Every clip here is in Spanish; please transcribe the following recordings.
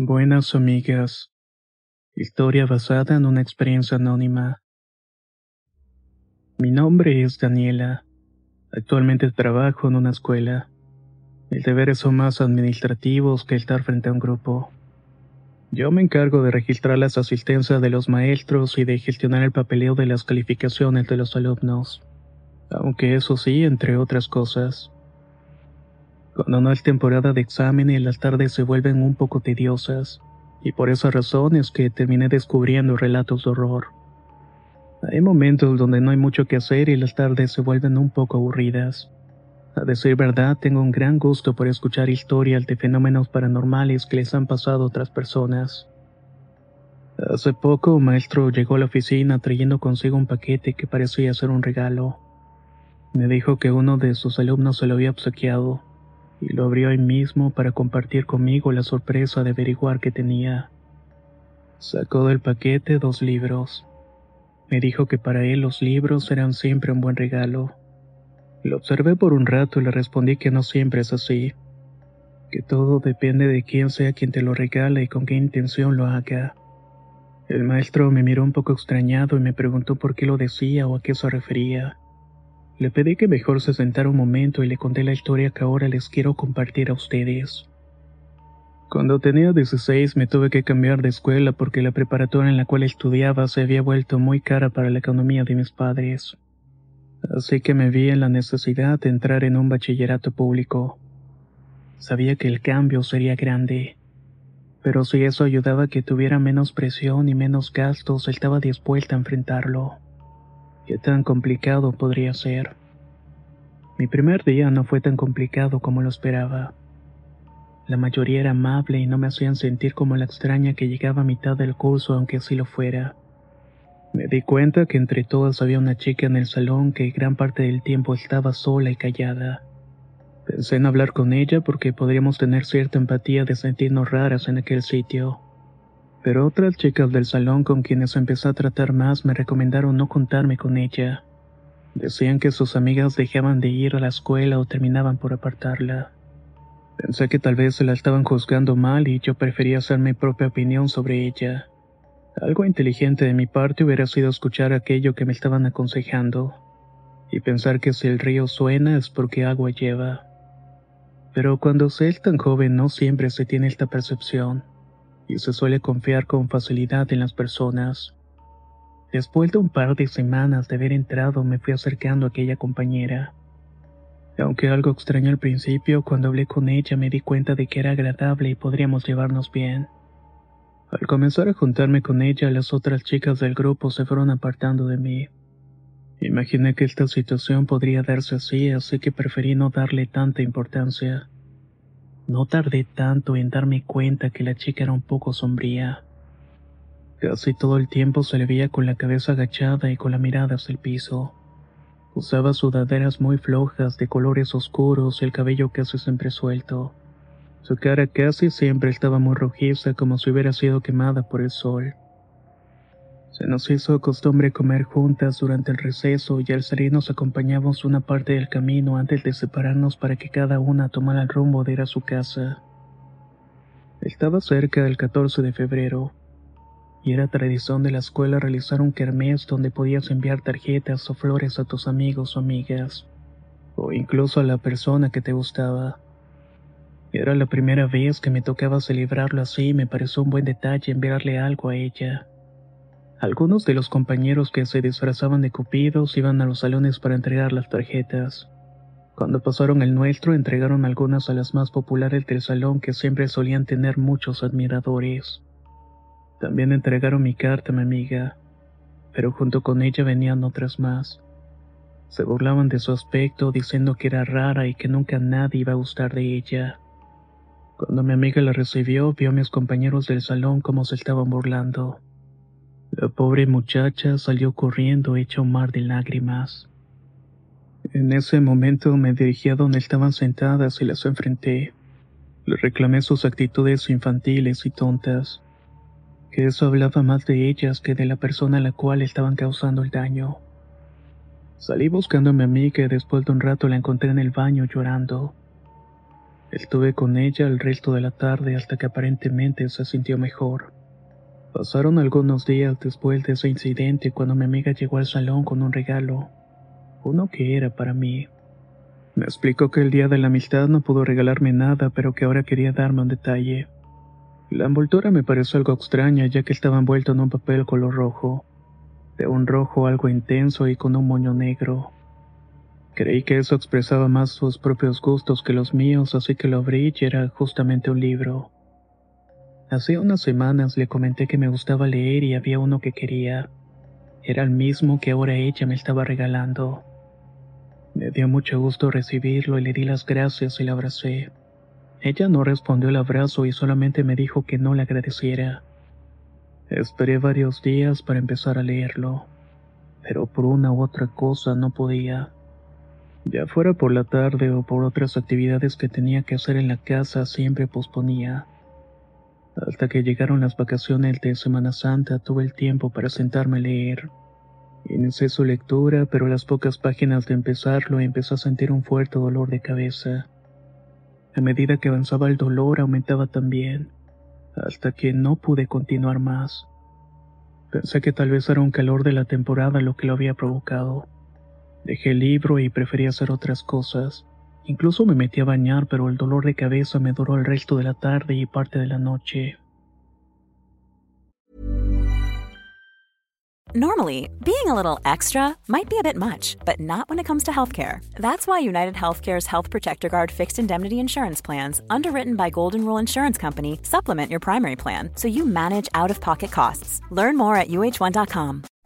Buenas amigas. Historia basada en una experiencia anónima. Mi nombre es Daniela. Actualmente trabajo en una escuela. Mis deberes son más administrativos que estar frente a un grupo. Yo me encargo de registrar las asistencias de los maestros y de gestionar el papeleo de las calificaciones de los alumnos. Aunque eso sí, entre otras cosas. Cuando no es temporada de exámenes, las tardes se vuelven un poco tediosas, y por esa razón es que terminé descubriendo relatos de horror. Hay momentos donde no hay mucho que hacer y las tardes se vuelven un poco aburridas. A decir verdad, tengo un gran gusto por escuchar historias de fenómenos paranormales que les han pasado a otras personas. Hace poco un maestro llegó a la oficina trayendo consigo un paquete que parecía ser un regalo. Me dijo que uno de sus alumnos se lo había obsequiado y lo abrió ahí mismo para compartir conmigo la sorpresa de averiguar qué tenía. Sacó del paquete dos libros. Me dijo que para él los libros eran siempre un buen regalo. Lo observé por un rato y le respondí que no siempre es así, que todo depende de quién sea quien te lo regala y con qué intención lo haga. El maestro me miró un poco extrañado y me preguntó por qué lo decía o a qué se refería. Le pedí que mejor se sentara un momento y le conté la historia que ahora les quiero compartir a ustedes. Cuando tenía 16 me tuve que cambiar de escuela porque la preparatoria en la cual estudiaba se había vuelto muy cara para la economía de mis padres. Así que me vi en la necesidad de entrar en un bachillerato público. Sabía que el cambio sería grande, pero si eso ayudaba a que tuviera menos presión y menos gastos, estaba dispuesta a enfrentarlo. ¿Qué tan complicado podría ser? Mi primer día no fue tan complicado como lo esperaba. La mayoría era amable y no me hacían sentir como la extraña que llegaba a mitad del curso aunque así lo fuera. Me di cuenta que entre todas había una chica en el salón que gran parte del tiempo estaba sola y callada. Pensé en hablar con ella porque podríamos tener cierta empatía de sentirnos raras en aquel sitio. Pero otras chicas del salón con quienes empecé a tratar más me recomendaron no contarme con ella. Decían que sus amigas dejaban de ir a la escuela o terminaban por apartarla. Pensé que tal vez se la estaban juzgando mal y yo prefería hacer mi propia opinión sobre ella. Algo inteligente de mi parte hubiera sido escuchar aquello que me estaban aconsejando y pensar que si el río suena es porque agua lleva. Pero cuando se es tan joven no siempre se tiene esta percepción y se suele confiar con facilidad en las personas. Después de un par de semanas de haber entrado me fui acercando a aquella compañera. Aunque algo extraño al principio, cuando hablé con ella me di cuenta de que era agradable y podríamos llevarnos bien. Al comenzar a juntarme con ella, las otras chicas del grupo se fueron apartando de mí. Imaginé que esta situación podría darse así, así que preferí no darle tanta importancia. No tardé tanto en darme cuenta que la chica era un poco sombría. Casi todo el tiempo se le veía con la cabeza agachada y con la mirada hacia el piso. Usaba sudaderas muy flojas de colores oscuros y el cabello casi siempre suelto. Su cara casi siempre estaba muy rojiza como si hubiera sido quemada por el sol. Se nos hizo costumbre comer juntas durante el receso y al salir nos acompañamos una parte del camino antes de separarnos para que cada una tomara el rumbo de ir a su casa. Estaba cerca del 14 de febrero y era tradición de la escuela realizar un kermés donde podías enviar tarjetas o flores a tus amigos o amigas, o incluso a la persona que te gustaba. Era la primera vez que me tocaba celebrarlo así y me pareció un buen detalle enviarle algo a ella. Algunos de los compañeros que se disfrazaban de cupidos iban a los salones para entregar las tarjetas. Cuando pasaron el nuestro, entregaron algunas a las más populares del salón que siempre solían tener muchos admiradores. También entregaron mi carta a mi amiga, pero junto con ella venían otras más. Se burlaban de su aspecto diciendo que era rara y que nunca nadie iba a gustar de ella. Cuando mi amiga la recibió, vio a mis compañeros del salón como se estaban burlando. La pobre muchacha salió corriendo hecha un mar de lágrimas. En ese momento me dirigí a donde estaban sentadas y las enfrenté. Le reclamé sus actitudes infantiles y tontas, que eso hablaba más de ellas que de la persona a la cual estaban causando el daño. Salí buscando a mi amiga después de un rato la encontré en el baño llorando. Estuve con ella el resto de la tarde hasta que aparentemente se sintió mejor. Pasaron algunos días después de ese incidente cuando mi amiga llegó al salón con un regalo, uno que era para mí. Me explicó que el día de la amistad no pudo regalarme nada, pero que ahora quería darme un detalle. La envoltura me pareció algo extraña ya que estaba envuelto en un papel color rojo de un rojo algo intenso y con un moño negro. Creí que eso expresaba más sus propios gustos que los míos, así que lo abrí y era justamente un libro. Hace unas semanas le comenté que me gustaba leer y había uno que quería. Era el mismo que ahora ella me estaba regalando. Me dio mucho gusto recibirlo y le di las gracias y la abracé. Ella no respondió el abrazo y solamente me dijo que no le agradeciera. Esperé varios días para empezar a leerlo, pero por una u otra cosa no podía. Ya fuera por la tarde o por otras actividades que tenía que hacer en la casa, siempre posponía. Hasta que llegaron las vacaciones de Semana Santa, tuve el tiempo para sentarme a leer. Inicié su lectura, pero a las pocas páginas de empezarlo empecé a sentir un fuerte dolor de cabeza. A medida que avanzaba el dolor aumentaba también hasta que no pude continuar más. Pensé que tal vez era un calor de la temporada lo que lo había provocado. Dejé el libro y preferí hacer otras cosas. Incluso me metí a bañar, pero el dolor de cabeza me duró el resto de la tarde y parte de la noche. Normally, being a little extra might be a bit much, but not when it comes to healthcare. That's why United Healthcare's Health Protector Guard fixed indemnity insurance plans, underwritten by Golden Rule Insurance Company, supplement your primary plan so you manage out of pocket costs. Learn more at uh1.com.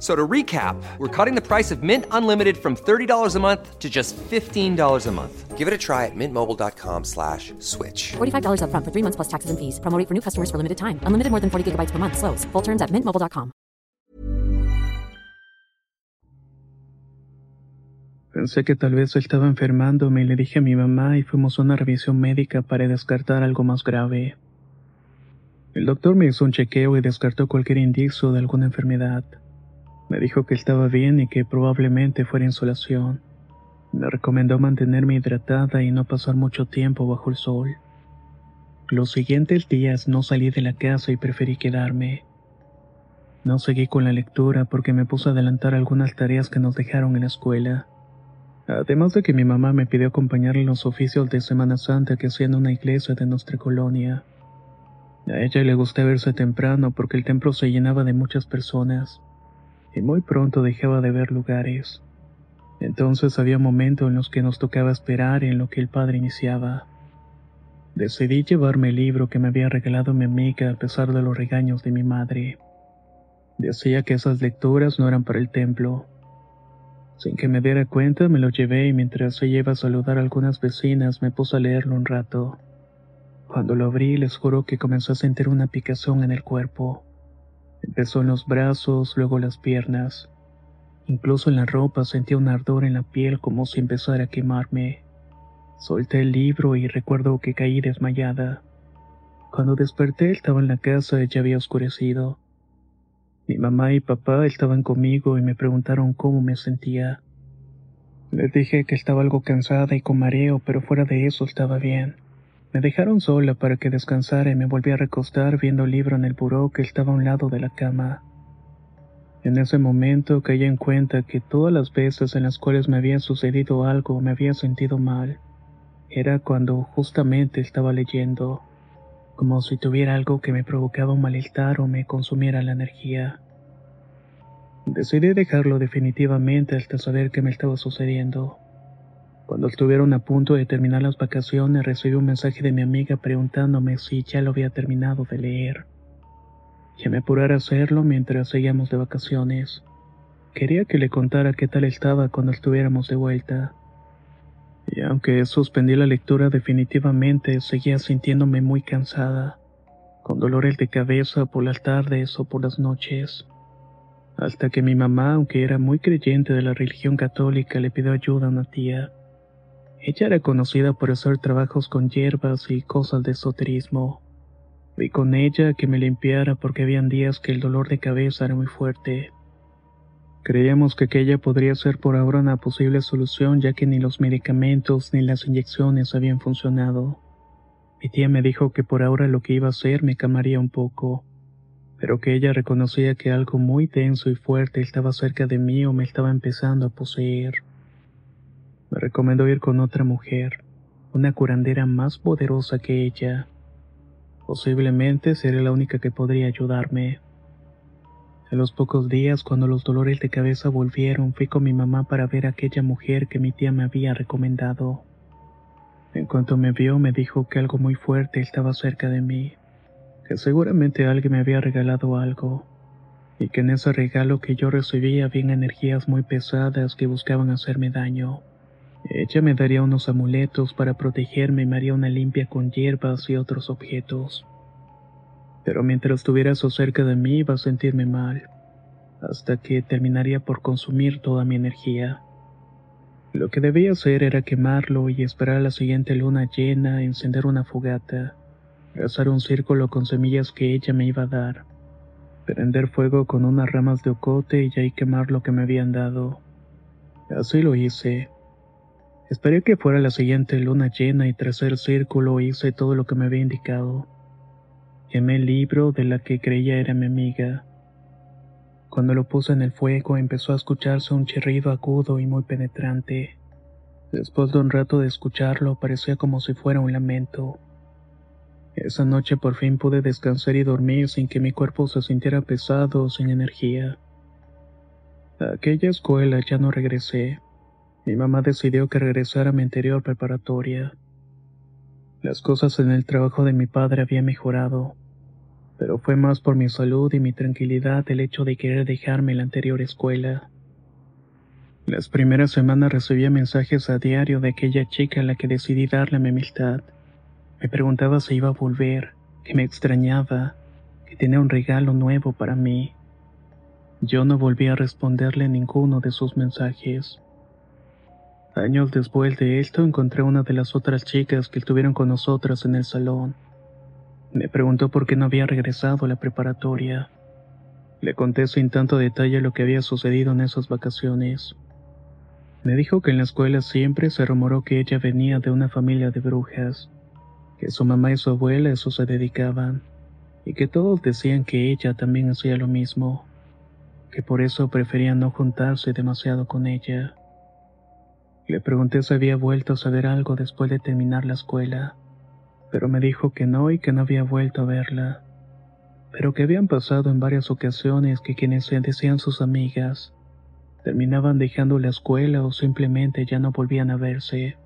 So to recap, we're cutting the price of Mint Unlimited from $30 a month to just $15 a month. Give it a try at mintmobile.com slash switch. $45 up front for three months plus taxes and fees. Promoting for new customers for limited time. Unlimited more than 40 gigabytes per month. Slows. Full terms at mintmobile.com. Pensé que tal vez estaba enfermándome y le dije a mi mamá y fuimos a una revisión médica para descartar algo más grave. El doctor me hizo un chequeo y descartó cualquier indicio de alguna enfermedad. Me dijo que estaba bien y que probablemente fuera insolación. Me recomendó mantenerme hidratada y no pasar mucho tiempo bajo el sol. Los siguientes días no salí de la casa y preferí quedarme. No seguí con la lectura porque me puse a adelantar algunas tareas que nos dejaron en la escuela. Además de que mi mamá me pidió acompañarle en los oficios de Semana Santa que hacían en una iglesia de nuestra colonia. A ella le gustaba verse temprano porque el templo se llenaba de muchas personas y muy pronto dejaba de ver lugares. Entonces había momentos en los que nos tocaba esperar en lo que el padre iniciaba. Decidí llevarme el libro que me había regalado mi amiga a pesar de los regaños de mi madre. Decía que esas lecturas no eran para el templo. Sin que me diera cuenta me lo llevé y mientras ella iba a saludar a algunas vecinas me puse a leerlo un rato. Cuando lo abrí les juro que comenzó a sentir una picazón en el cuerpo. Empezó en los brazos, luego las piernas. Incluso en la ropa sentía un ardor en la piel como si empezara a quemarme. Solté el libro y recuerdo que caí desmayada. Cuando desperté estaba en la casa y ya había oscurecido. Mi mamá y papá estaban conmigo y me preguntaron cómo me sentía. Les dije que estaba algo cansada y con mareo, pero fuera de eso estaba bien. Me dejaron sola para que descansara y me volví a recostar viendo el libro en el buró que estaba a un lado de la cama. En ese momento caí en cuenta que todas las veces en las cuales me había sucedido algo me había sentido mal. Era cuando justamente estaba leyendo, como si tuviera algo que me provocaba un malestar o me consumiera la energía. Decidí dejarlo definitivamente hasta saber qué me estaba sucediendo. Cuando estuvieron a punto de terminar las vacaciones, recibí un mensaje de mi amiga preguntándome si ya lo había terminado de leer. Que me apurara a hacerlo mientras seguíamos de vacaciones. Quería que le contara qué tal estaba cuando estuviéramos de vuelta. Y aunque suspendí la lectura definitivamente, seguía sintiéndome muy cansada, con dolores de cabeza por las tardes o por las noches. Hasta que mi mamá, aunque era muy creyente de la religión católica, le pidió ayuda a una tía ella era conocida por hacer trabajos con hierbas y cosas de esoterismo. Fui con ella que me limpiara porque habían días que el dolor de cabeza era muy fuerte. Creíamos que aquella podría ser por ahora una posible solución ya que ni los medicamentos ni las inyecciones habían funcionado. Mi tía me dijo que por ahora lo que iba a hacer me calmaría un poco, pero que ella reconocía que algo muy denso y fuerte estaba cerca de mí o me estaba empezando a poseer. Me recomendó ir con otra mujer, una curandera más poderosa que ella. Posiblemente sería la única que podría ayudarme. A los pocos días, cuando los dolores de cabeza volvieron, fui con mi mamá para ver a aquella mujer que mi tía me había recomendado. En cuanto me vio, me dijo que algo muy fuerte estaba cerca de mí, que seguramente alguien me había regalado algo, y que en ese regalo que yo recibía había energías muy pesadas que buscaban hacerme daño. Ella me daría unos amuletos para protegerme y me haría una limpia con hierbas y otros objetos. Pero mientras estuviera eso cerca de mí iba a sentirme mal, hasta que terminaría por consumir toda mi energía. Lo que debía hacer era quemarlo y esperar a la siguiente luna llena, encender una fogata, trazar un círculo con semillas que ella me iba a dar, prender fuego con unas ramas de ocote y ahí quemar lo que me habían dado. Así lo hice Esperé que fuera la siguiente luna llena y tras el círculo hice todo lo que me había indicado. Quemé el libro de la que creía era mi amiga. Cuando lo puse en el fuego empezó a escucharse un chirrido agudo y muy penetrante. Después de un rato de escucharlo parecía como si fuera un lamento. Esa noche por fin pude descansar y dormir sin que mi cuerpo se sintiera pesado o sin energía. A aquella escuela ya no regresé. Mi mamá decidió que regresara a mi anterior preparatoria. Las cosas en el trabajo de mi padre habían mejorado, pero fue más por mi salud y mi tranquilidad el hecho de querer dejarme la anterior escuela. Las primeras semanas recibía mensajes a diario de aquella chica a la que decidí darle mi amistad. Me preguntaba si iba a volver, que me extrañaba, que tenía un regalo nuevo para mí. Yo no volví a responderle ninguno de sus mensajes. Años después de esto encontré a una de las otras chicas que estuvieron con nosotras en el salón. Me preguntó por qué no había regresado a la preparatoria. Le conté sin tanto detalle lo que había sucedido en esas vacaciones. Me dijo que en la escuela siempre se rumoró que ella venía de una familia de brujas, que su mamá y su abuela a eso se dedicaban, y que todos decían que ella también hacía lo mismo, que por eso prefería no juntarse demasiado con ella. Le pregunté si había vuelto a saber algo después de terminar la escuela, pero me dijo que no y que no había vuelto a verla, pero que habían pasado en varias ocasiones que quienes se decían sus amigas terminaban dejando la escuela o simplemente ya no volvían a verse.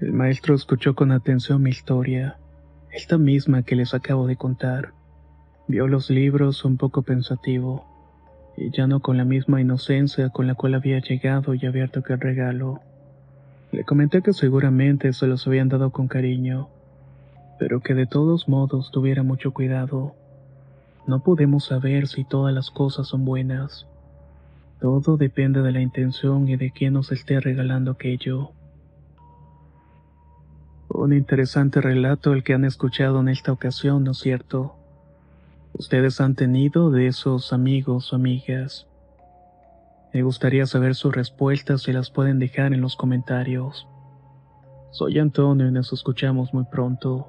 El maestro escuchó con atención mi historia, esta misma que les acabo de contar. Vio los libros un poco pensativo y ya no con la misma inocencia con la cual había llegado y abierto aquel regalo. Le comenté que seguramente se los habían dado con cariño, pero que de todos modos tuviera mucho cuidado. No podemos saber si todas las cosas son buenas. Todo depende de la intención y de quién nos esté regalando aquello. Un interesante relato el que han escuchado en esta ocasión, ¿no es cierto? Ustedes han tenido de esos amigos o amigas. Me gustaría saber sus respuestas si las pueden dejar en los comentarios. Soy Antonio y nos escuchamos muy pronto.